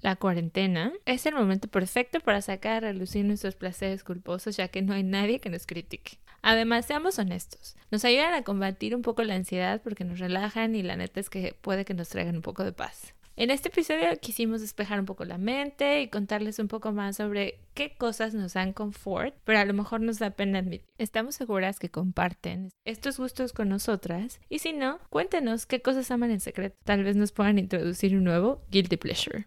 la cuarentena, es el momento perfecto para sacar a relucir nuestros placeres culposos, ya que no hay nadie que nos critique. Además, seamos honestos, nos ayudan a combatir un poco la ansiedad porque nos relajan y la neta es que puede que nos traigan un poco de paz. En este episodio quisimos despejar un poco la mente y contarles un poco más sobre qué cosas nos dan confort, pero a lo mejor nos da pena admitir. Estamos seguras que comparten estos gustos con nosotras y si no, cuéntenos qué cosas aman en secreto. Tal vez nos puedan introducir un nuevo guilty pleasure.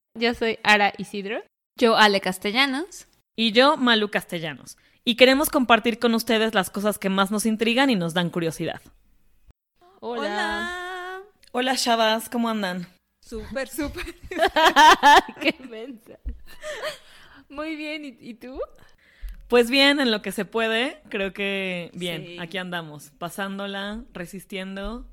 Yo soy Ara Isidro. Yo, Ale Castellanos. Y yo, Malu Castellanos. Y queremos compartir con ustedes las cosas que más nos intrigan y nos dan curiosidad. Hola. Hola. Hola, chavas, ¿cómo andan? Súper, súper. qué mensa. Muy bien, ¿y, y tú? Pues bien, en lo que se puede, creo que bien, Sí. aquí andamos, pasándola, resistiendo.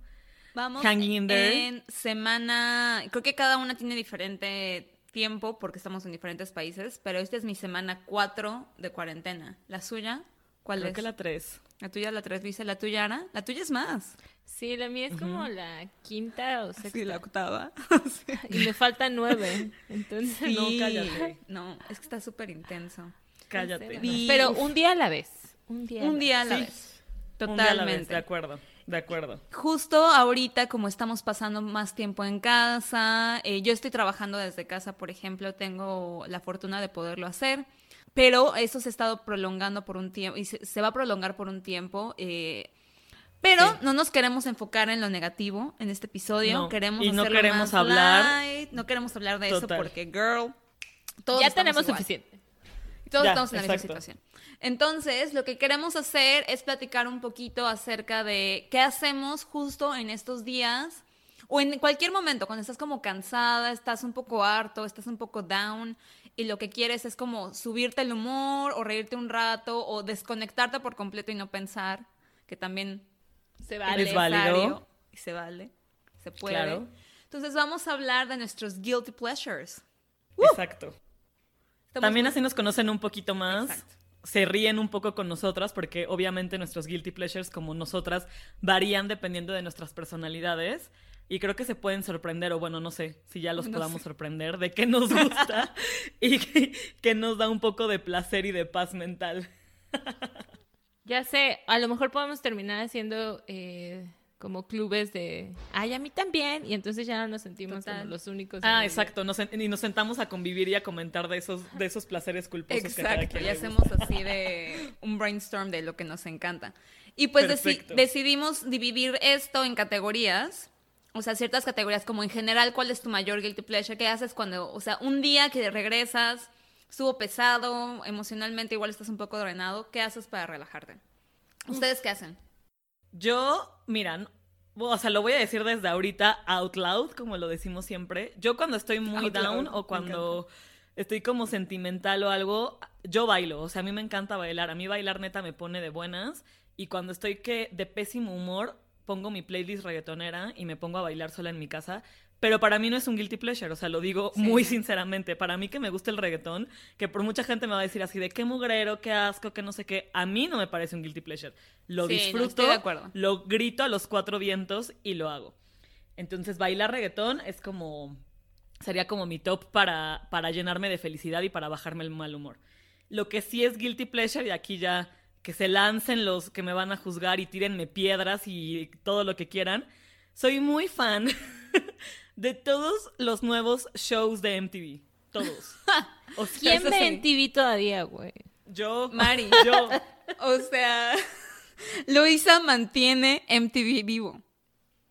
Vamos Hanging in there. en semana, creo que cada una tiene diferente tiempo porque estamos en diferentes países, pero esta es mi semana 4 de cuarentena. ¿La suya? ¿Cuál Creo es? que la tres. La tuya, la 3, dice la tuya, Ara. La tuya es más. Sí, la mía es como la quinta o sexta. Sí, la octava. Y me faltan nueve. Entonces, No, cállate. No, es que está súper intenso. Cállate. Pero un día a la vez. Un día. Un día a la. Un día a la vez, Totalmente. de acuerdo, de acuerdo. Justo ahorita, como estamos pasando más tiempo en casa, eh, yo estoy trabajando desde casa, por ejemplo, tengo la fortuna de poderlo hacer, pero eso se ha estado prolongando por un tiempo y se, se va a prolongar por un tiempo. eh, pero Sí. no nos queremos enfocar en lo negativo en este episodio. No, Queremos y no queremos más hablar- light, no queremos hablar de eso porque, girl, todos Ya tenemos igual. suficiente. Todos Ya, estamos en la misma exacto. situación. Entonces, lo que queremos hacer es platicar un poquito acerca de qué hacemos justo en estos días o en cualquier momento, cuando estás como cansada, estás un poco harto, estás un poco down y lo que quieres es como subirte el humor o reírte un rato o desconectarte por completo y no pensar, que también Se Es vale. válido. necesario y se vale, se puede. Claro. Entonces, vamos a hablar de nuestros guilty pleasures. Exacto. Estamos También muy- así nos conocen un poquito más. Exacto. Se ríen un poco con nosotras porque obviamente nuestros guilty pleasures como nosotras varían dependiendo de nuestras personalidades y creo que se pueden sorprender o bueno, no sé si ya los No podamos sé. sorprender de qué nos gusta y que, que nos da un poco de placer y de paz mental. Ya sé, a lo mejor podemos terminar haciendo eh, como clubes de, ay, a mí también, y entonces ya no nos sentimos Total. como los únicos. Ah, exacto, nos, y nos sentamos a convivir y a comentar de esos, de esos placeres culposos que cada Exacto, quien y hacemos así de un brainstorm de lo que nos encanta. Y pues deci- decidimos dividir esto en categorías, o sea, ciertas categorías, como en general, ¿cuál es tu mayor guilty pleasure? ¿Qué haces cuando, o sea, un día que regresas, estuvo pesado, emocionalmente igual estás un poco drenado, ¿qué haces para relajarte? ¿Ustedes qué hacen? Yo, miran, o sea, lo voy a decir desde ahorita out loud, como lo decimos siempre. Yo cuando estoy muy Out down loud, o cuando estoy como sentimental o algo, yo bailo. O sea, a mí me encanta bailar. A mí bailar neta me pone de buenas. Y cuando estoy que de pésimo humor, pongo mi playlist reggaetonera y me pongo a bailar sola en mi casa. Pero para mí no es un guilty pleasure, o sea, lo digo Sí. muy sinceramente. Para mí que me gusta el reggaetón, que por mucha gente me va a decir así de qué mugrero, qué asco, qué no sé qué, a mí no me parece un guilty pleasure. Lo Sí, no, disfruto, estoy de lo grito a los cuatro vientos y lo hago. Entonces, bailar reggaetón es como. sería como mi top para, para llenarme de felicidad y para bajarme el mal humor. Lo que sí es guilty pleasure, y aquí ya que se lancen los que me van a juzgar y tírenme piedras y todo lo que quieran. Soy muy fan de todos los nuevos shows de MTV. Todos. O sea, ¿Quién ve sí. en TV todavía, güey? Yo. Mari. Yo. O sea, Luisa mantiene MTV vivo.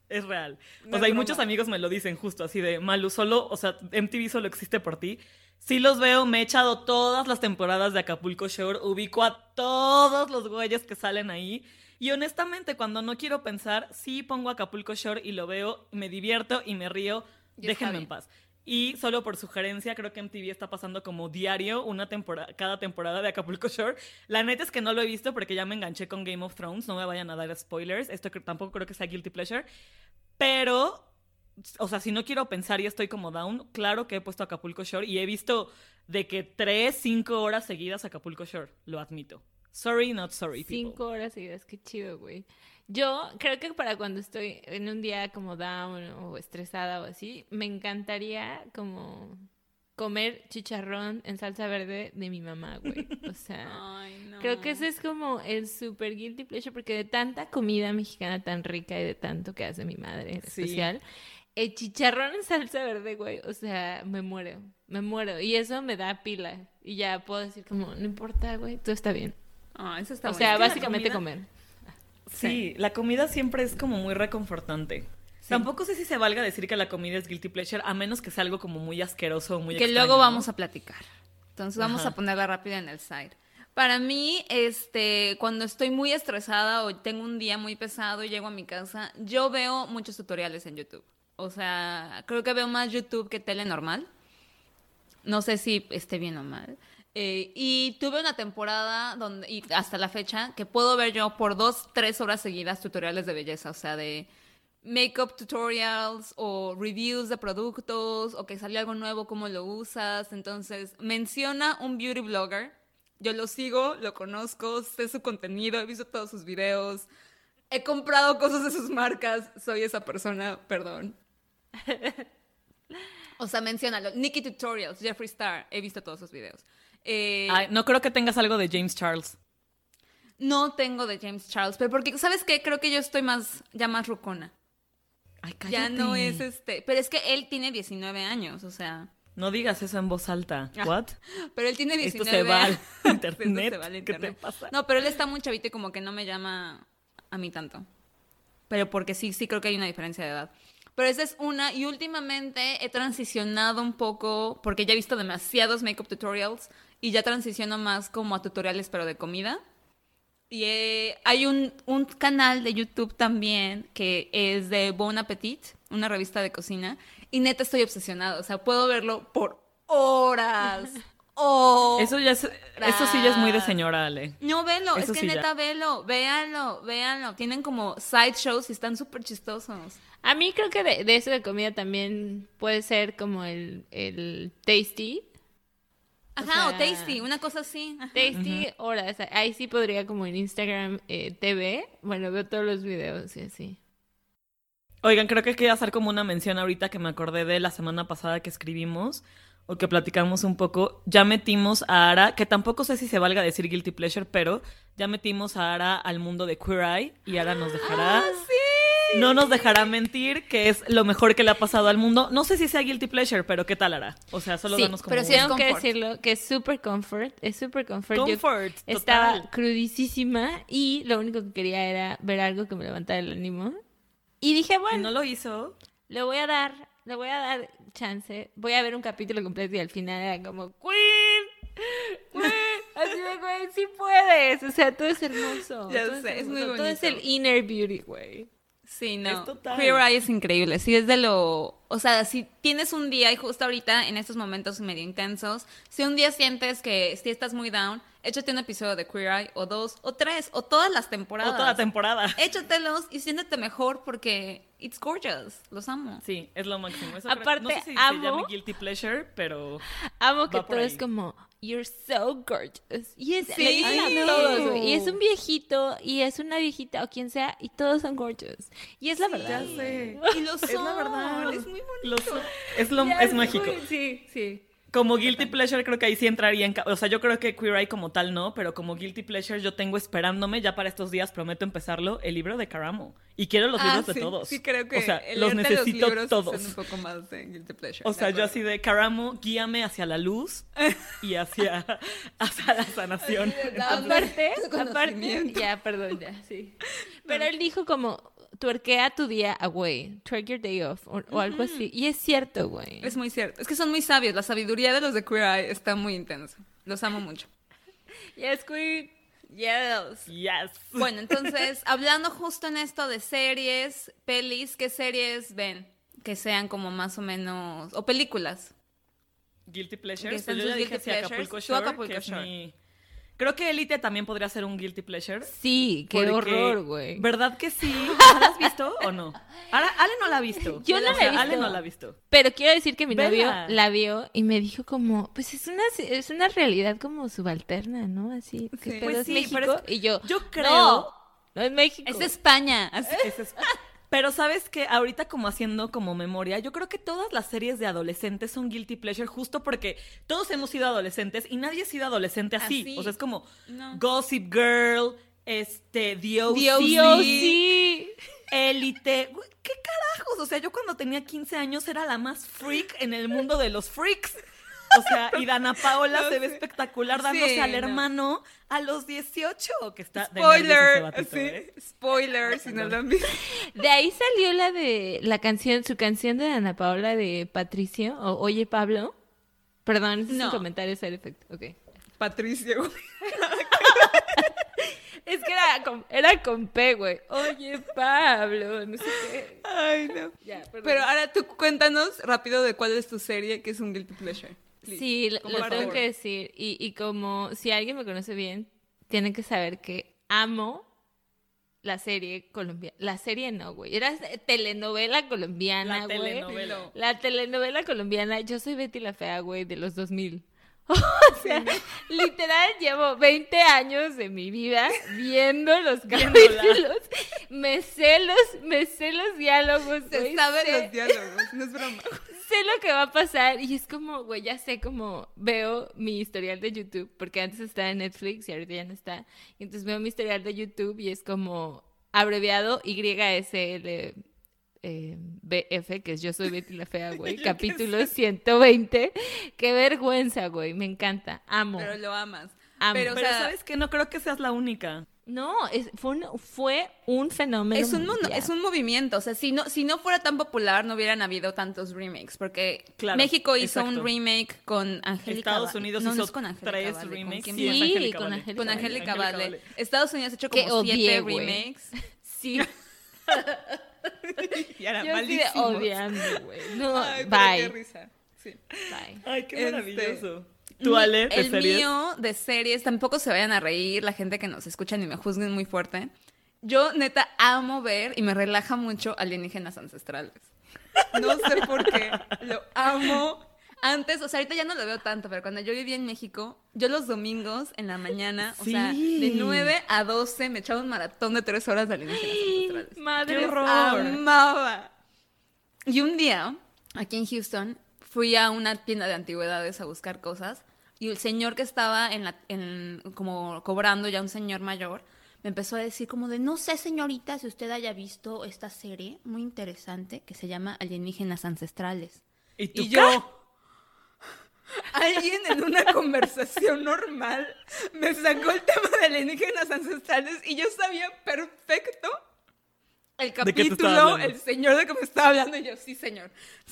Es real. No o sea, y es muchos amigos me lo dicen justo así de Malu, solo, o sea, MTV solo existe por ti. Sí los veo, me he echado todas las temporadas de Acapulco Shore, ubico a todos los güeyes que salen ahí. Y honestamente, cuando no quiero pensar, sí pongo Acapulco Shore y lo veo, me divierto y me río. Y Déjenme en paz. Y solo por sugerencia, creo que MTV está pasando como diario una temporada, cada temporada de Acapulco Shore. La neta es que no lo he visto porque ya me enganché con Game of Thrones. No me vayan a dar spoilers. Esto que tampoco creo que sea guilty pleasure. Pero, o sea, si no quiero pensar y estoy como down, claro que he puesto Acapulco Shore y he visto de que tres, cinco horas seguidas Acapulco Shore. Lo admito. Sorry, not sorry. people. Cinco horas seguidas, qué chido, güey. Yo creo que para cuando estoy en un día como down o estresada o así, me encantaría como comer chicharrón en salsa verde de mi mamá, güey. O sea, Ay, no. creo que ese es como el super guilty pleasure porque de tanta comida mexicana tan rica y de tanto que hace mi madre en Sí. especial, el chicharrón en salsa verde, güey, o sea, me muero, me muero. Y eso me da pila. Y ya puedo decir como, no importa, güey, todo está bien. Ah, eso está o sea, básicamente comida- comer. Sí, la comida siempre es como muy reconfortante. Tampoco sé si se valga decir que la comida es guilty pleasure, a menos que sea algo como muy asqueroso o muy que extraño, luego ¿no? vamos a platicar. Entonces vamos Ajá. a ponerla rápida en el side. Para mí, este, cuando estoy muy estresada o tengo un día muy pesado y llego a mi casa, yo veo muchos tutoriales en YouTube. O sea, creo que veo más YouTube que tele normal. No sé si esté bien o mal. Eh, y tuve una temporada donde, y hasta la fecha, que puedo ver yo por dos, tres horas seguidas tutoriales de belleza, o sea, de makeup tutorials o reviews de productos o que salió algo nuevo, cómo lo usas. Entonces, menciona un beauty blogger. Yo lo sigo, lo conozco, sé su contenido, he visto todos sus videos, he comprado cosas de sus marcas, soy esa persona, perdón. O sea, menciónalo. Nikki Tutorials, Jeffree Star, he visto todos sus videos. Eh, Ay, no creo que tengas algo de James Charles. no tengo de James Charles, pero porque, ¿sabes qué? Creo que yo estoy más, ya más rucona. Ay, Ya cállate. no es este. Pero es que él tiene 19 años, o sea. No digas eso en voz alta. Ah, ¿What? Pero él tiene Esto 19 se va al años. internet. Esto se va al ¿Qué internet. te pasa? No, pero él está muy chavito y como que no me llama a mí tanto. Pero porque sí, sí creo que hay una diferencia de edad. Pero esa es una. Y últimamente he transicionado un poco, porque ya he visto demasiados makeup tutorials y ya transiciono más como a tutoriales, pero de comida. Y eh, hay un, un canal de YouTube también que es de Bon Appetit, una revista de cocina. Y neta estoy obsesionada. O sea, puedo verlo por horas. Oh. Eso ya es, eso sí ya es muy de señora Ale. No, velo, Eso es que sí ya. neta, velo, véanlo, véanlo. Tienen como side shows y están súper chistosos. A mí creo que de, de eso de comida también puede ser como el, el tasty. Ajá, o, sea, tasty, una cosa así. Tasty horas. Ahí sí podría como en Instagram eh, TV. Bueno, veo todos los videos y así. Oigan, creo que quería hacer como una mención ahorita que me acordé de la semana pasada que escribimos o que platicamos un poco. Ya metimos a Ara, que tampoco sé si se valga decir guilty pleasure, pero ya metimos a Ara al mundo de Queer Eye y Ara nos dejará. No nos dejará mentir que es lo mejor que le ha pasado al mundo. No sé si sea guilty pleasure, pero ¿qué tal Ara? O sea, solo Sí, danos como pero sí Tengo que decirlo que es super comfort. Es super comfort. Yo comfort. estaba total. crudísima y lo único que quería era ver algo que me levantara el ánimo. Y dije, bueno, no lo hizo. le voy a dar, le voy a dar chance. Voy a ver un capítulo completo y al final era como, Queen, Queen. Así de, güey, sí puedes. O sea, todo es hermoso. Ya todo sé, es muy hermoso, Todo es el inner beauty, güey. Sí, no. Es total. Queer Eye es increíble. Sí, es de lo. O sea, si tienes un día, y justo ahorita en estos momentos medio intensos, si un día sientes que si estás muy down, échate un episodio de Queer Eye, o dos, o tres, o todas las temporadas. O toda la temporada. Échatelos y siéntete mejor porque it's gorgeous. Los amo. Sí, es lo máximo. Eso Aparte, creo- no sé si amo- se llame guilty pleasure, pero Amo que todo es ahí. como, you're so gorgeous. Y es, Sí. Ay, todos. Y es un viejito, y es una viejita, o quien sea, y todos son gorgeous. Y es la verdad. ya sé. Y lo son. Es la verdad. Es muy bonito. Es, lo, mágico. Sí, sí. Como guilty pleasure creo que ahí sí entraría en... O sea, yo creo que Queer Eye como tal no, pero como guilty pleasure yo tengo esperándome, ya para estos días prometo empezarlo, el libro de Caramo. Y quiero los Ah, libros de todos. Sí, creo que O sea, los necesito libros todos. son un poco más de guilty pleasure. O de sea, yo así de Caramo, guíame hacia la luz y hacia, hacia la sanación. Aparte, aparte, ya, perdón, ya, sí. Pero él dijo como, tuerquea tu día away, twerk your day off, o, o algo así. Y es cierto, güey. Es muy cierto. Es que son muy sabios. La sabiduría de los de Queer Eye está muy intensa. Los amo mucho. Yes, queen. Yes. Yes. Bueno, entonces, hablando justo en esto de series, pelis, ¿qué series ven? que sean como más o menos, o películas. Guilty Que Pleasures. están Pues yo ya sus dije guilty pleasures. Acapulco Shore. Acapulco que es Shore. mi- Creo que Elite también podría ser un Guilty Pleasure. Sí, qué horror, güey. ¿Verdad que sí? ¿La has visto o no? Ahora, Ale no la ha visto. Yo no O la he visto. Ale no la ha visto. Pero quiero decir que mi Vela. novio la vio y me dijo como, pues es una, es una realidad como subalterna, ¿no? Así, ¿qué Sí. pedo Pues es sí, México? pero es- y yo, yo creo- No, no es México. Es España. así. Ese es- Pero sabes que ahorita como haciendo como memoria, yo creo que todas las series de adolescentes son guilty pleasure justo porque todos hemos sido adolescentes y nadie ha sido adolescente así. Así. O sea, es como No. Gossip Girl, este, The O.C., The O.C. Dios, sí. Élite. ¿Qué carajos? O sea, yo cuando tenía 15 años era la más freak en el mundo de los freaks. O sea, y Dana Paola No se ve sé. espectacular dándose Sí, al no. hermano a los 18, que está de Spoiler. batito, sí, ¿eh? Spoiler, si no lo han visto. De ahí salió la de la canción, su canción de Ana Paola de Patricio, o Oye Pablo. Perdón, ese es un comentario ese efecto. Ok. Patricio. Es que era con, era con P, güey. Oye Pablo, no sé qué. Ay, no. Ya. Pero ahora tú cuéntanos rápido de cuál es tu serie que es un guilty pleasure. Sí, lo, tengo que decir. Y, y como si alguien me conoce bien, tienen que saber que amo la serie colombiana. La serie no, güey. Era telenovela colombiana, La güey. telenovela. La telenovela colombiana. Yo soy Betty la Fea, güey, de los 2000. O sea, literal llevo 20 años de mi vida viendo los capítulos. Me sé los, me sé los diálogos, Se sabe sé- los diálogos, no es broma. sé lo que va a pasar y es como, güey, ya sé cómo veo mi historial de YouTube, porque antes estaba en Netflix y ahorita ya no está. Y entonces veo mi historial de YouTube y es como abreviado YSL eh, BF, que es Yo Soy Betty la Fea, güey, qué capítulo 120. Qué vergüenza, güey, me encanta, amo. Pero lo amas. Amo. Pero, o Pero sea, sabes que no creo que seas la única. No, es- fue, un, fue un fenómeno. es un, mundial. es un movimiento. O sea, si no, si no fuera tan popular, no hubieran habido tantos remakes. Porque Claro, México hizo exacto. un remake con Angélica Estados Unidos no, no hizo es con Angélica tres Vale, ¿con remakes. quién Sí, con Vale. Angélica Con Vale. Angélica Angélica Vale. Vale. Estados Unidos ha hecho como odié, siete remakes. Sí, Y era yo sí de odiando, güey. No, Ay, pero qué bye, risa. Sí. bye. Ay, qué Este, maravilloso. ¿Tú, Ale, de El series? mío de series, tampoco se vayan a reír la gente que nos escucha ni me juzguen muy fuerte. Yo neta amo ver y me relaja mucho alienígenas ancestrales. No sé por qué, lo amo. Antes, o sea, ahorita ya no lo veo tanto, pero cuando yo vivía en México, yo los domingos en la mañana, o sea, Sí. de 9 a 12 me echaba un maratón de 3 horas de alienígenas Madre ¡Qué horror! Amaba. Y un día, aquí en Houston, fui a una tienda de antigüedades a buscar cosas y el señor que estaba en la, en, como cobrando, ya un señor mayor, me empezó a decir como de, no sé señorita si usted haya visto esta serie muy interesante que se llama Alienígenas Ancestrales. ¿Y tú Y qué? yo, alguien en una conversación normal me sacó el tema de alienígenas ancestrales y yo sabía perfecto el ¿De qué te estaba capítulo, el señor de que me estaba hablando y yo, sí, señor,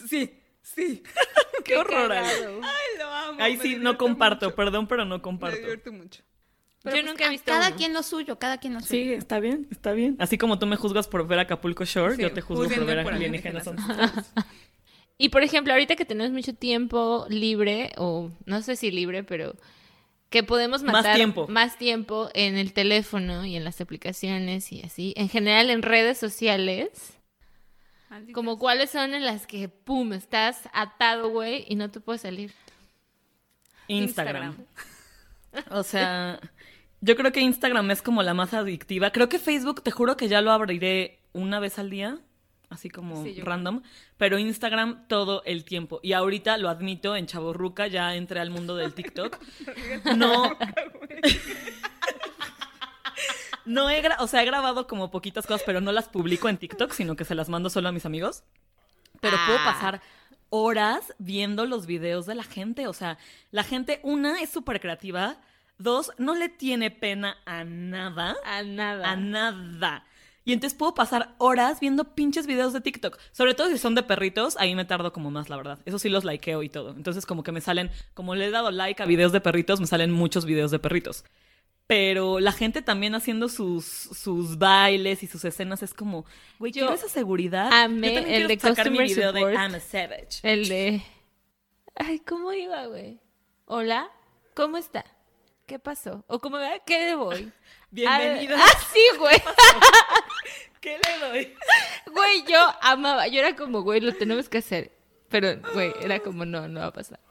sí, sí. Qué horror, cagado. Ay, lo amo. Ahí me sí, no comparto, mucho. perdón, pero no Me comparto. divierte mucho. Yo nunca he visto Cada uno. quien lo suyo, cada quien lo suyo. Sí, está bien, está bien. Así como tú me juzgas por ver Acapulco Shore, Sí, yo te juzgo por ver alienígenas. Y por ejemplo, ahorita que tenemos mucho tiempo libre, o no sé si libre, pero que podemos Más matar tiempo. más tiempo en el teléfono y en las aplicaciones y así, en general en redes sociales, como cuáles son en las que, pum, estás atado, güey, y no te puedes salir. Instagram. O sea, yo creo que Instagram es como la más adictiva. Creo que Facebook, te juro que ya lo abriré una vez al día, así como Sí, random, pero Instagram todo el tiempo. Y ahorita lo admito, en Chaborruca ya entré al mundo del TikTok. No. No he, o sea, he grabado como poquitas cosas, pero no las publico en TikTok, sino que se las mando solo a mis amigos. Pero puedo Ah. pasar horas viendo los videos de la gente. O sea, la gente, una, es súper creativa. Dos, no le tiene pena a nada. A nada. A nada. Y entonces puedo pasar horas viendo pinches videos de TikTok. Sobre todo si son de perritos, ahí me tardo como más, la verdad. Eso sí los likeo y todo. Entonces como que me salen, como le he dado like a videos de perritos, me salen muchos videos de perritos. Pero la gente también haciendo sus, sus bailes y sus escenas es como, güey, Yo esa seguridad. amé Yo el de sacar mi video de. I'm a Savage. El de. Ay, ¿cómo iba, güey? Hola, ¿cómo está? ¿Qué pasó? ¿O cómo va? ¿Qué voy? Bienvenidos. Ah, sí, güey. ¿Qué le doy? Güey, yo amaba. Yo era como, güey, lo tenemos que hacer. Pero, güey, era como, no, no va a pasar.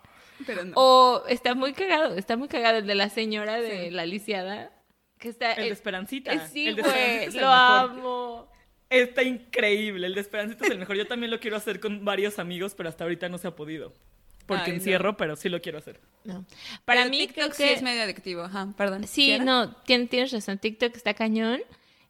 Pero no. O está muy cagado, está muy cagado el de la señora de la lisiada. Que está. El de eh, Esperancita. eh, sí, El de güey, lo amo. Está increíble. El de Esperancita es el mejor. Yo también lo quiero hacer con varios amigos, pero hasta ahorita no se ha podido. Porque Ay, no. encierro, pero sí lo quiero hacer. No. Para Pero mí, TikTok creo sí es medio adictivo. Ajá, perdón. Sí, no, tien- tienes razón. TikTok está cañón.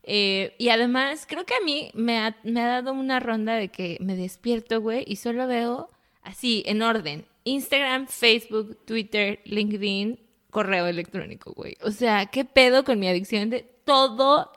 Eh, y además, creo que a mí me ha, me ha dado una ronda de que me despierto, güey, y solo veo así, en orden. Instagram, Facebook, Twitter, LinkedIn, correo electrónico, güey. O sea, ¿qué pedo con mi adicción de todo,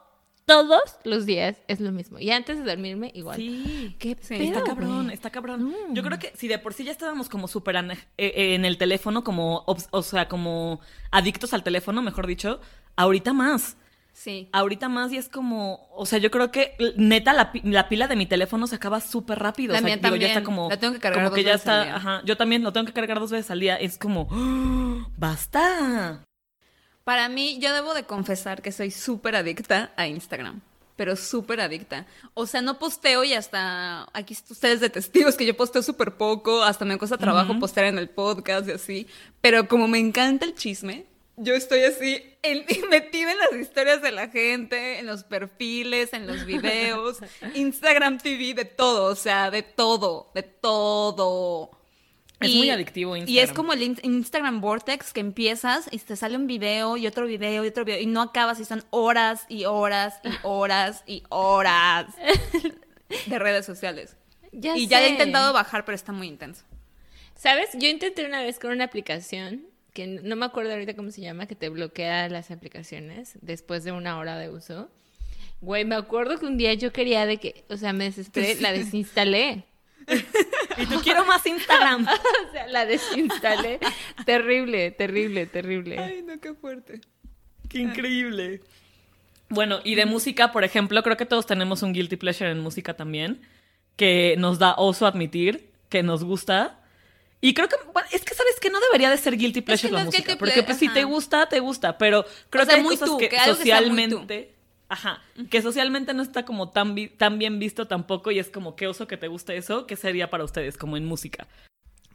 todos los días es lo mismo? Y antes de dormirme, igual. Sí. ¿Qué Sí, pedo, Está cabrón, está cabrón. No. Yo creo que si de por sí ya estábamos como súper eh, eh, en el teléfono, como, o sea, como adictos al teléfono, mejor dicho, ahorita más. Sí. Ahorita más y es como, o sea, yo creo que neta la, la pila de mi teléfono se acaba súper rápido. La o sea, mía digo, ya está también. como, La tengo que cargar como dos que ya veces al está, día. ajá, yo también lo tengo que cargar dos veces al día. Es como, basta. Para mí, yo debo de confesar que soy súper adicta a Instagram. Pero súper adicta. O sea, no posteo y hasta. Aquí ustedes de testigos que yo posteo súper poco. Hasta me cuesta trabajo postear en el podcast y así. Pero como me encanta el chisme, yo estoy así en- metida en las historias de la gente, en los perfiles, en los videos, Instagram TV, de todo. O sea, de todo. De todo. Es muy adictivo Y es Instagram. como el in- Instagram Vortex que empiezas y te sale un video y otro video y otro video y no acabas y son horas y horas y horas y horas de redes sociales. Ya y ya he sé. intentado bajar, pero está muy intenso. ¿Sabes? Yo intenté una vez con una aplicación que no me acuerdo ahorita cómo se llama, que te bloquea las aplicaciones después de una hora de uso. Güey, me acuerdo que un día yo quería de que, o sea, me desesperé, la desinstalé. Y tú quiero más Instagram. O sea, la desinstalé. terrible, terrible, terrible. no, qué fuerte. Qué increíble. Bueno, y de música, por ejemplo, creo que todos tenemos un guilty pleasure en música también, que nos da oso admitir, que nos gusta. Y creo que, bueno, es que sabes que no debería de ser guilty pleasure que no la es música, porque pues si te gusta, te gusta, pero creo O sea, que hay muy cosas tú, que, que algo que sea muy tú. socialmente, ajá, que socialmente no está como tan, vi- tan bien visto tampoco y es como qué oso que te guste eso, ¿qué sería para ustedes como en música?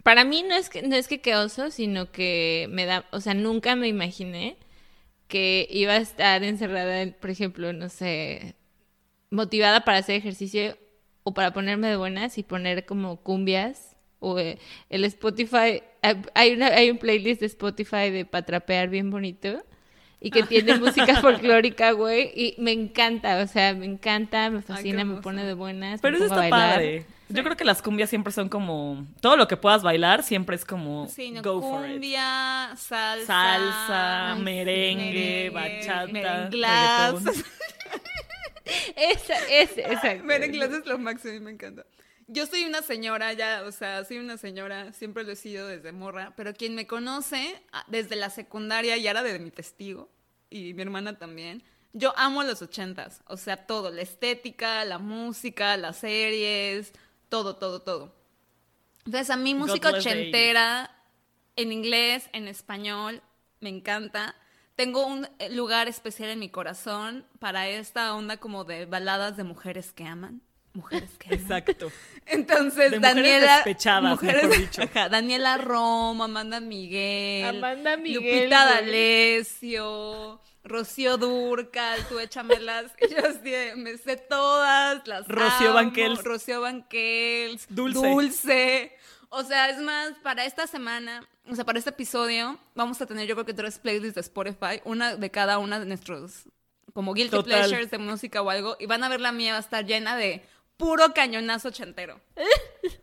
Para mí no es que no es que qué oso, sino que me da, o sea, nunca me imaginé que iba a estar encerrada, en, por ejemplo, no sé, motivada para hacer ejercicio o para ponerme de buenas y poner como cumbias o eh, el Spotify, hay- hay una hay un playlist de Spotify de patrapear bien bonito y que tiene música folclórica, güey, y me encanta, o sea, me encanta, me fascina, me pone de buenas, Pero eso está bailar. padre. Yo creo que las cumbias siempre son como, todo lo que puedas bailar siempre es como, Sí, no, go for it. cumbia, salsa, Salsa, merengue, merengue, bachata, merenglás. reggaetón. Esa, ese, exacto. Merenglás es lo máximo y me encanta. Yo soy una señora ya, o sea, soy una señora, siempre lo he sido desde morra, pero quien me conoce ah, desde la secundaria y ahora de mi testigo, y mi hermana también, yo amo los ochentas, o sea, todo, la estética, la música, las series, todo, todo, todo. Entonces, a mí música ochentera, en inglés, en español, me encanta. Tengo un eh, lugar especial en mi corazón para esta onda como de baladas de mujeres que aman. Mujeres que. Exacto. Entonces, De mujeres Daniela. despechadas, mejor dicho. Ajá, Daniela Roma, Amanda Miguel. Amanda Miguel, Lupita. D'Alessio. Rocío Durcal, tú échamelas. Y yo así de, me sé todas, las Rocío. Banquels. Rocío Banquels. Dulce. Dulce. O sea, es más, para esta semana, o sea, para este episodio, vamos a tener yo creo que tres playlists de Spotify, una de cada una de nuestros, como guilty Total. pleasures de música o algo, y van a ver la mía, va a estar llena de puro cañonazo ochentero.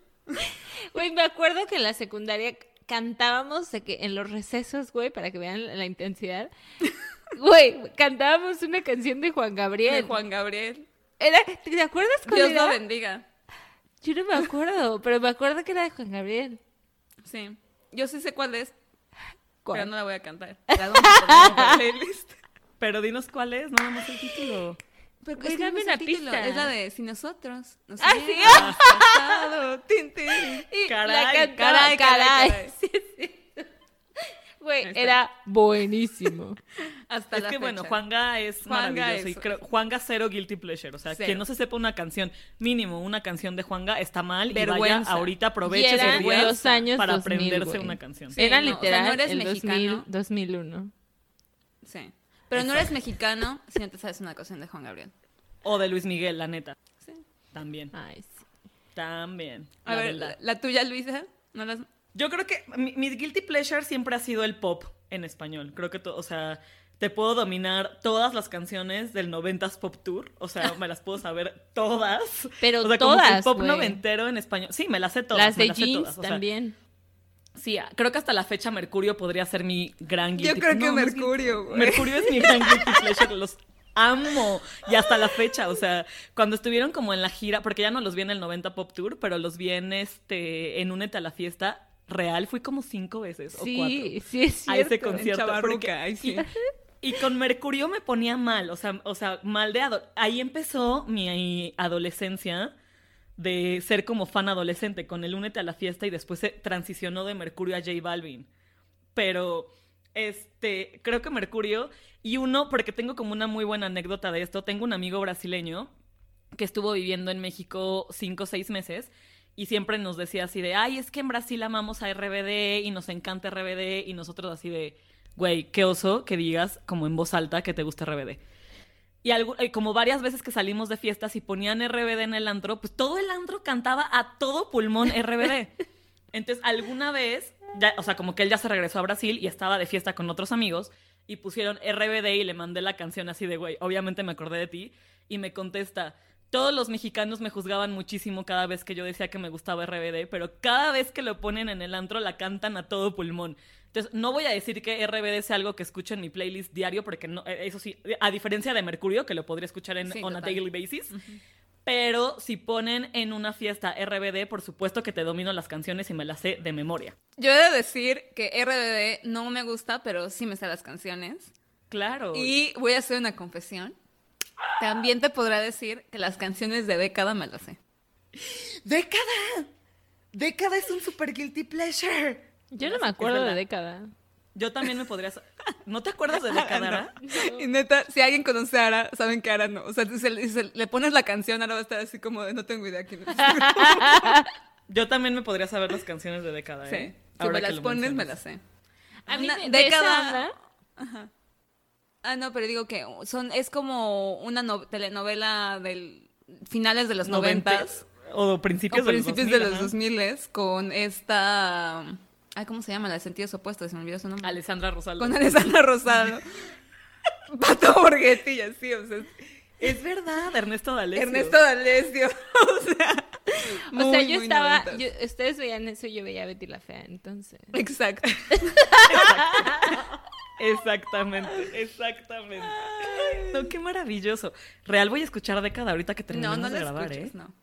Güey, me acuerdo que en la secundaria cantábamos de que en los recesos, güey, para que vean la, intensidad. Güey, cantábamos una canción de Juan Gabriel. De Juan Gabriel. Era, ¿Te acuerdas cuál Dios era? lo bendiga. Yo no me acuerdo, pero me acuerdo que era de Juan Gabriel. Sí. Yo sí sé cuál es, ¿Cuál? pero no la voy a cantar. La vamos a poner en la playlist. Pero dinos cuál es, nada más el título. Pero es que dame es una el título, pista. Es la de Si nosotros nos Ah, sí. hubiéramos casado, tin, tin. Y Caray, la cantaba, caray, caray, caray. Sí, sí. Güey, era buenísimo. Hasta es la que bueno. Juanga es Juanga maravilloso. es- Y creo, Juanga cero guilty pleasure. O sea, Cero. quien no se sepa una canción, mínimo una canción de Juanga, está mal. Y vaya ahorita aproveche sus días los años para 2000, aprenderse una canción. Sí, era no, o sea, literal no eres el 2000, mexicano. 2001. Sí. Pero no eres mexicano si no te sabes una canción de Juan Gabriel. O de Luis Miguel, la neta. Sí. También. Ay, sí. También. A la ver, la, la tuya, Luisa, ¿no las... Yo creo que mi, mi guilty pleasure siempre ha sido el pop en español. Creo que, to- o sea, te puedo dominar todas las canciones del 90s Pop Tour. O sea, me las puedo saber todas. Pero o sea, como el pop noventero en español. Sí, me las sé todas. Las me de sé todas, o sea, también. Sí, creo que hasta la fecha Mercurio podría ser mi gran guilty Yo creo que No, Mercurio, güey. Mercurio es mi gran guilty pleasure. Los amo. Y hasta la fecha, o sea, cuando estuvieron como en la gira, porque ya no los vi en el 90 Pop Tour, pero los vi en este, en Únete a la fiesta real, fui como cinco veces o cuatro Sí, sí es a cierto. ese concierto. Chavarruca, porque- ay, sí. y, y con Mercurio me ponía mal, o sea, o sea, mal de ado- ahí empezó mi adolescencia de ser como fan adolescente con el Únete a la fiesta y después se transicionó de Mercurio a J Balvin. Pero este, creo que Mercurio y uno porque tengo como una muy buena anécdota de esto, tengo un amigo brasileño que estuvo viviendo en México cinco o seis meses y siempre nos decía así de, ay, es que en Brasil amamos a RBD y nos encanta RBD y nosotros así de, güey, qué oso que digas como en voz alta que te gusta RBD. Y algo- como varias veces que salimos de fiestas y ponían RBD en el antro, pues todo el antro cantaba a todo pulmón RBD. Entonces, alguna vez, ya- o sea, como que él ya se regresó a Brasil y estaba de fiesta con otros amigos y pusieron RBD y le mandé la canción así de, güey, obviamente me acordé de ti y me contesta, todos los mexicanos me juzgaban muchísimo cada vez que yo decía que me gustaba RBD, pero cada vez que lo ponen en el antro la cantan a todo pulmón. Entonces, no voy a decir que RBD sea algo que escucho en mi playlist diario, porque no, eh, eso sí, a diferencia de Mercurio, que lo podría escuchar en Sí, on a daily basis, pero si ponen en una fiesta RBD, por supuesto que te domino las canciones y me las sé de memoria. Yo he de decir que RBD no me gusta, pero sí me sé las canciones. Claro. Y voy a hacer una confesión. También te podrá decir que las canciones de década me las sé. ¡Década! ¡Década es un super guilty pleasure! Yo no me acuerdo de verdad. década. Yo también me podría... ¿No te acuerdas de década? Ara? Y neta, si alguien conoce a Ara, saben que Ara no. O sea, si, se- si se- le pones la canción, Ara va a estar así como de no tengo idea quién es. Yo también me podría saber las canciones de década, Sí. ¿eh? Si me que las lo pones, me las sé. A mí Una de, de esa onda, Ah, no, pero digo que son, es como una no- telenovela del finales de los noventas. O principios, O principios de de los los 2000. 2000 con esta... Ay, ¿cómo se llama? La de sentidos opuestos, se me olvidó su nombre. Alessandra Rosaldo. Con Alessandra Rosado. Pato Borghetti y así, o sea, Es verdad, Ernesto D'Alessio. Ernesto D'Alessio, o sea... o sea, yo muy estaba, yo- ustedes veían eso y yo veía a Betty la Fea, entonces. Exacto. Exactamente, exactamente. No, qué maravilloso. Real voy a escuchar década ahorita que No, no de la grabar, escuches, ¿eh? no.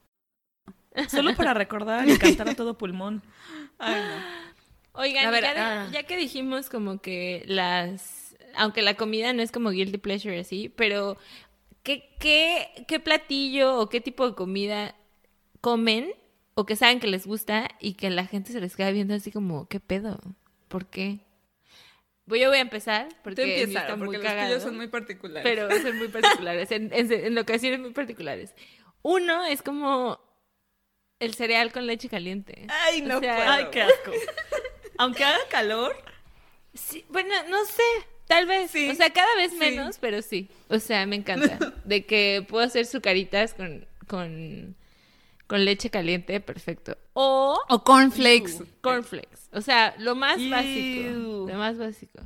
Solo para recordar y cantar a todo pulmón. Ay, no. Oigan, A ver, ya, de- ah. ya que dijimos como que las, aunque la comida no es como guilty pleasure así, pero ¿qué, qué, qué platillo o qué tipo de comida comen o que saben que les gusta y que la gente se les queda viendo así como, ¿qué pedo? ¿Por qué? Voy, yo voy a empezar porque empieza, está muy porque los cagado, tuyos son muy particulares. pero son muy particulares, en, en, en ocasiones muy particulares. Uno es como el cereal con leche caliente. Ay, no O sea, puedo. Ay, qué asco. Aunque haga calor, Sí, bueno, no sé, tal vez. Sí, o sea, cada vez sí. menos, pero sí. O sea, me encanta. De que puedo hacer sucaritas con, con, con leche caliente, perfecto. O O cornflakes. cornflakes. O sea, lo más básico. Lo más básico.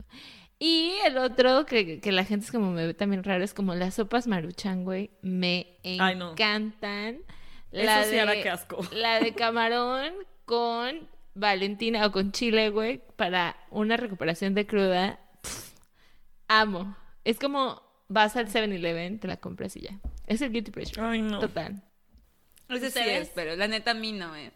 Y el otro que, que la gente es como me ve también raro es como las sopas maruchan, güey. Me Ay, no. encantan. Eso sí que asco. La de camarón con Valentina o con chile, güey, para una recuperación de cruda. Pff, amo. Es como vas al 7-Eleven, te la compras y ya. Es el guilty pleasure. Ay, no. Total. Ese sí es, pero la neta a mí no, eh.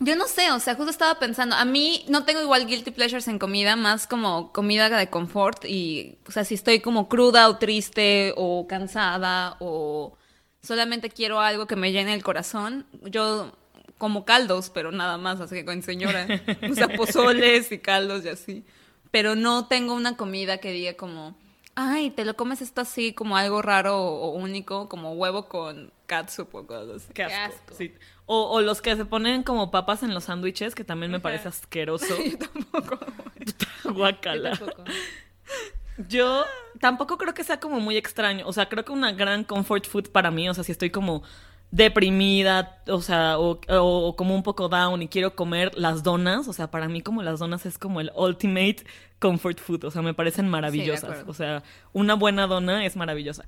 Yo no sé, o sea, justo estaba pensando, a mí no tengo igual guilty pleasures en comida, más como comida de confort y, o sea, si estoy como cruda o triste o cansada o solamente quiero algo que me llene el corazón, yo como caldos, pero nada más, así que con señora, o sea, pozoles y caldos y así, pero no tengo una comida que diga como, ay, te lo comes esto así como algo raro o, único, como huevo con catsup o cosas así. Qué asco. asco. sí. O, o los que se ponen como papas en los sándwiches, que también me parece asqueroso. Yo tampoco. Yo Guacala. tampoco. Yo tampoco creo que sea como muy extraño. O sea, creo que una gran comfort food para mí, o sea, si estoy como deprimida, o sea, o, o como un poco down y quiero comer las donas, o sea, para mí como las donas es como el ultimate comfort food, o sea, me parecen maravillosas. o sea, una buena dona es maravillosa.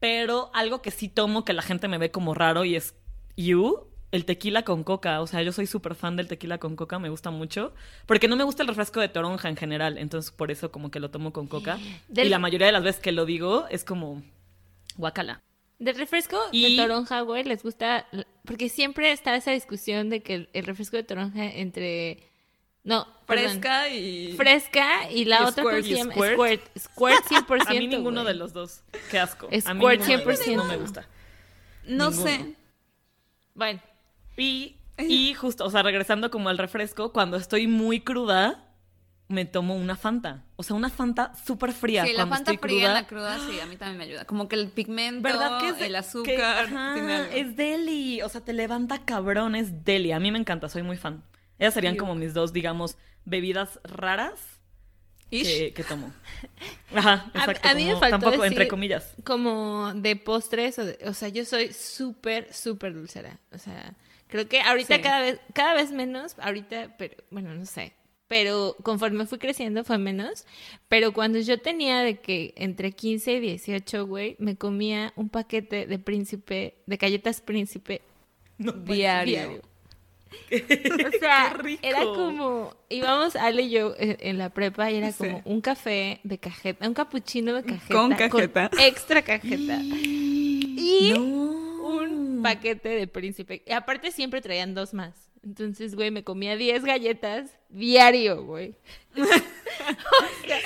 Pero algo que sí tomo que la gente me ve como raro y es you, el tequila con coca. O sea, yo soy súper fan del tequila con coca, me gusta mucho. Porque no me gusta el refresco de toronja en general, entonces por eso como que lo tomo con coca. Del- Y la mayoría de las veces que lo digo es como guacala. Del refresco Y- de toronja, güey, les gusta. Porque siempre está esa discusión de que el, el refresco de toronja entre. No, perdón. Fresca y... Fresca y la Y otra ¿cómo squirt. se ¿Y llama? squirt? Squirt. Squirt 100%. A mí ninguno güey. de los dos. Qué asco. A mí Squirt los dos 100%. No me gusta. No Ninguno. sé. Bueno, Y, y justo, o sea, regresando como al refresco, cuando estoy muy cruda, me tomo una Fanta. O sea, una Fanta súper fría. Sí, la cuando Fanta estoy fría cruda. la cruda, sí, a mí también me ayuda. Como que el pigmento, ¿Verdad que es de- el que- azúcar, ajá, es deli, o sea, te levanta cabrón, es deli. A mí me encanta, soy muy fan. Ellas serían como mis dos, digamos, bebidas raras que, que tomo. Ajá, exacto. a mí me faltó Tampoco, entre comillas. como de postres, o, de- o sea, yo soy súper, súper dulcera. O sea, creo que ahorita Sí. cada vez, cada vez menos, ahorita, pero bueno, no sé. Pero conforme fui creciendo fue menos. Pero cuando yo tenía de que entre 15 y 18, güey, me comía un paquete de príncipe, de galletas príncipe No, Diario. diario. O sea, Qué rico. era como, íbamos Ale y yo en, en la prepa y era Sí. como un café de cajeta, un capuchino de cajeta. Con cajeta. extra cajeta. Y No. un paquete de príncipe. Y aparte siempre traían dos más. Entonces, güey, me comía 10 galletas diario, güey.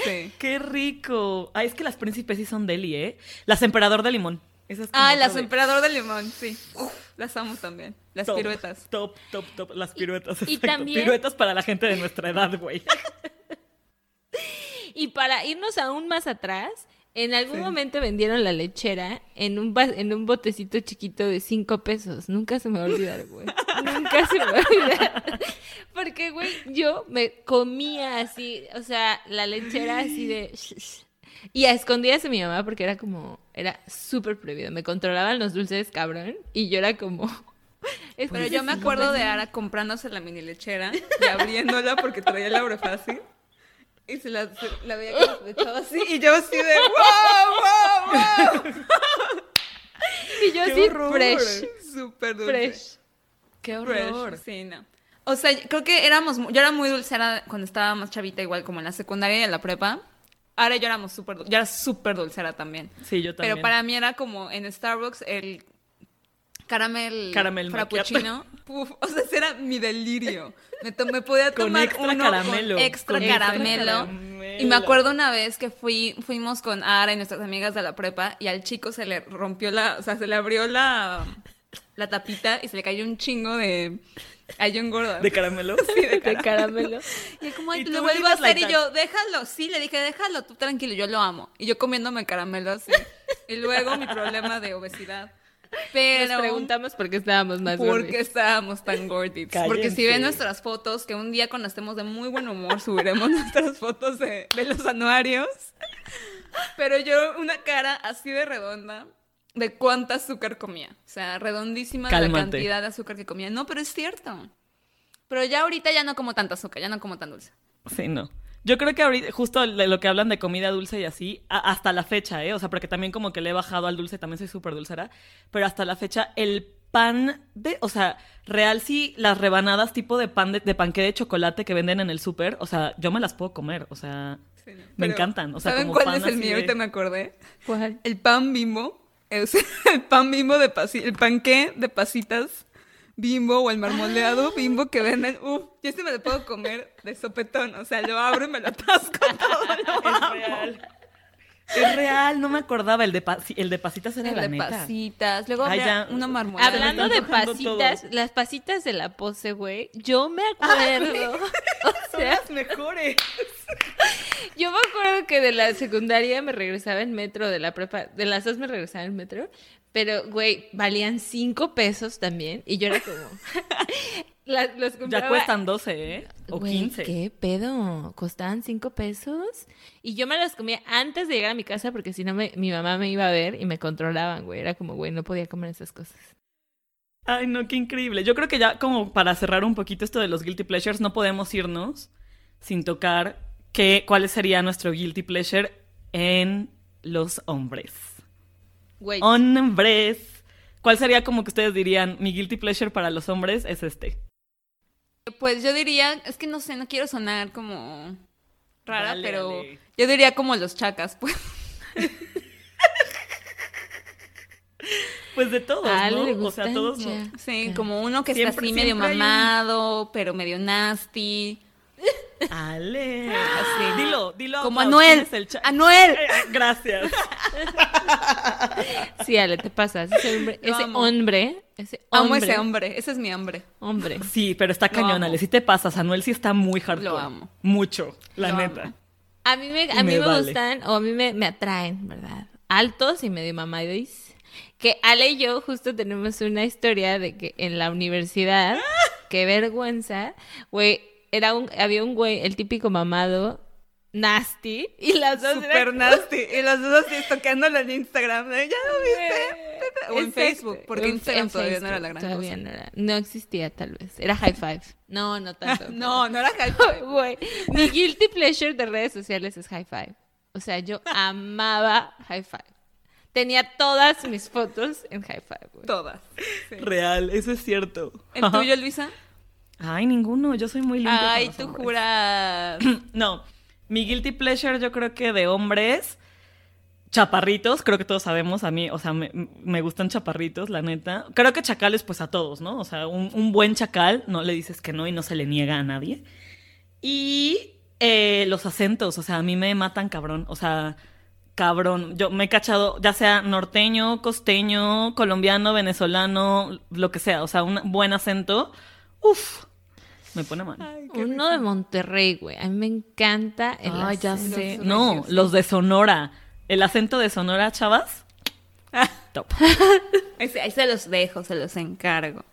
Sí. ¡Qué rico! Ay, es que las príncipes sí son deli, ¿eh? Las emperador de limón. Esas Ah, las de- emperador de limón, sí. Las amo también. Las Top, piruetas. Top, top, top. Las piruetas. y exacto. también- Piruetas para la gente de nuestra edad, güey. Y para irnos aún más atrás, en algún momento vendieron la lechera en un, en un botecito chiquito de 5 pesos. Nunca se me va a olvidar, güey. Nunca se me va a olvidar. Porque, güey, yo me comía así, o sea, la lechera así de... Y a escondidas de mi mamá porque era como, era súper prohibido. Me controlaban los dulces, cabrón. Y yo era como... Pero yo me acuerdo de Ara comprándose la mini lechera y abriéndola porque traía el abre fácil. Y se la, se- la veía que le echaba así. Y yo así de ¡Wow, wow, wow! Y yo ¡Qué así, horror! fresh, Súper dulce. fresh. ¡Qué Fresh, Sí, no. O sea, creo que éramos, yo era muy dulcera cuando estaba más chavita, igual como en la secundaria y en la prepa. Ahora yo éramos súper, yo era súper dulcera también. Sí, yo también. Pero para mí era como en Starbucks el caramel, Caramel frappuccino. Puf, o sea, ese era mi delirio. Me, to- me podía Con tomar extra uno caramelo. con extra Con extra caramelo. caramelo. Y me acuerdo una vez que fui, fuimos con Ara y nuestras amigas de la prepa y al chico se le rompió la, o sea, se le abrió la, la tapita y se le cayó un chingo de... Ay, yo engorda. ¿De caramelo? Sí, de De caramelo. Y él como, ay, tú lo vuelvo a hacer. like Y yo, déjalo. Sí, le dije, déjalo, tú tranquilo, yo lo amo. Y yo comiéndome caramelo así. Y luego mi problema de obesidad. Pero... Nos preguntamos por qué estábamos más ¿Por gordos. qué estábamos tan gorditos? Porque si ven nuestras fotos, que un día cuando estemos de muy buen humor subiremos nuestras fotos de, de los anuarios. Pero yo una cara así de redonda de cuánta azúcar comía. O sea, redondísima de la cantidad de azúcar que comía. No, pero es cierto. Pero ya ahorita ya no como tanta azúcar, ya no como tan dulce. Sí, no. Yo creo que ahorita, justo de lo que hablan de comida dulce y así, a- hasta la fecha, ¿eh? O sea, porque también como que le he bajado al dulce, también soy súper dulcera, pero hasta la fecha el pan de, o sea, real sí, las rebanadas tipo de pan de, de panqué de chocolate que venden en el súper, o sea, yo me las puedo comer, o sea, Sí, no. me Pero, encantan. O sea, ¿Saben como cuál pan es el mío? de- Ahorita me acordé. ¿Cuál? El pan bimbo. Es el pan bimbo de pasitas. El panqué de pasitas bimbo o el marmoleado bimbo que venden. Uf, yo sí me lo puedo comer de sopetón. O sea, lo abro y me lo atasco todo. lo Es amo. real. Es real, no me acordaba. El de, el de pasitas era El la de neta. pasitas. Luego Ay, había ya. una marmoleada. Hablando de pasitas, las pasitas de la pose, güey, yo me acuerdo. o Son sea, las mejores. yo me acuerdo que de la secundaria me regresaba en metro, de la prepa, de las dos me regresaba en metro, pero, güey, valían cinco pesos también, y yo era como... las- los compraba- Ya cuestan 12, ¿eh? O Güey, 15. ¿Qué pedo? ¿Costaban cinco pesos? Y yo me las comía antes de llegar a mi casa porque si no me- mi mamá me iba a ver y me controlaban, güey. Era como, güey, no podía comer esas cosas. Ay, no, qué increíble. Yo creo que ya como para cerrar un poquito esto de los guilty pleasures, no podemos irnos sin tocar qué, cuál sería nuestro guilty pleasure en los hombres. Güey, Hombres. ¿Cuál sería como que ustedes dirían, mi guilty pleasure para los hombres es este? Pues yo diría, es que no sé, no quiero sonar como rara, Dale, pero dale. yo diría como los chacas, pues. Pues de todos, ¿no? O sea, todos no. Sí, como uno que Siempre- está así medio hay mamado, pero medio nasty. Ale. Así. Dilo, dilo. Como Klaus, ¿quién Anuel. es el cha- ¡Anuel! Eh, Gracias. Sí, Ale, te pasas. Ese hombre, ese amo. hombre, ese Amo hombre, ese hombre, ese es mi hombre. hombre. Sí, pero está Lo cañón, amo. Ale. Si te pasas, Anuel sí está muy hardcore. Lo amo. Mucho, la Lo neta. amo. A mí me, a mí me me, vale. gustan, o a mí me, me atraen, ¿verdad? Altos y medio mamados. Que Ale y yo justo tenemos una historia de que en la universidad, qué vergüenza, güey, era un, había un güey, el típico mamado, nasty, y las dos Super eran- nasty. Y los dos así tocándolo en Instagram. ¿Ya lo viste? O en Exacto. Facebook, porque En- Instagram en todavía no era Facebook, la gran todavía cosa. No, era- no existía, tal vez. Era high five. No, no tanto. No, no era high five. Güey, mi guilty pleasure de redes sociales es high five. O sea, yo amaba high five. Tenía todas mis fotos en high five, güey. Todas. Sí. Real, eso es cierto. ¿El tuyo, Luisa? Ay, ninguno. Yo soy muy limpia. Ay, tú hombres. juras. No, mi guilty pleasure yo creo que de hombres, chaparritos, creo que todos sabemos, a mí, o sea, me, me gustan chaparritos, la neta. Creo que chacales pues a todos, ¿no? O sea, un, un buen chacal, no le dices que no y no se le niega a nadie. Y eh, los acentos, o sea, a mí me matan cabrón, o sea, cabrón. Yo me he cachado, ya sea norteño, costeño, colombiano, venezolano, lo que sea, o sea, un buen acento, uff, me pone mal. Uno de Monterrey, güey. A mí me encanta el Ay, ya acento. sé. Los No, los de Sonora. El acento de Sonora, chavas. Top. Ahí se, ahí se los dejo, se los encargo.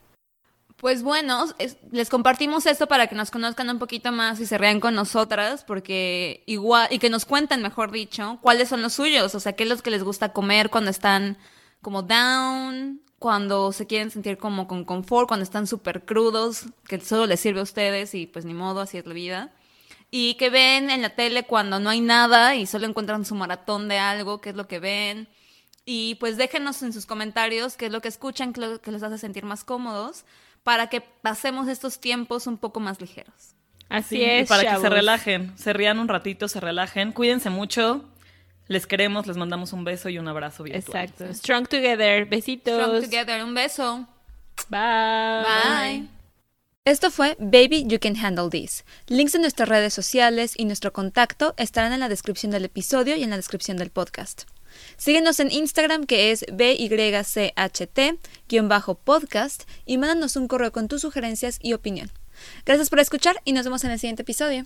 Pues bueno, es- les compartimos esto para que nos conozcan un poquito más y se rean con nosotras, porque igual, y que nos cuenten, mejor dicho, cuáles son los suyos, o sea, qué es lo que les gusta comer cuando están como down, cuando se quieren sentir como con confort, cuando están súper crudos, que solo les sirve a ustedes y pues ni modo, así es la vida. Y que ven en la tele cuando no hay nada y solo encuentran su maratón de algo, qué es lo que ven. Y pues déjenos en sus comentarios qué es lo que escuchan, qué es lo que les hace sentir más cómodos, para que pasemos estos tiempos un poco más ligeros. Así Sí, es, para que se relajen, se rían un ratito, se relajen. Cuídense mucho. Les queremos, les mandamos un beso y un abrazo virtual. Exacto. Strong together. Besitos. Strong together, un beso. Bye. Bye. Esto fue Baby You Can Handle This. Links de nuestras redes sociales y nuestro contacto estarán en la descripción del episodio y en la descripción del podcast. Síguenos en Instagram que es BYCHT-podcast y mándanos un correo con tus sugerencias y opinión. Gracias por escuchar y nos vemos en el siguiente episodio.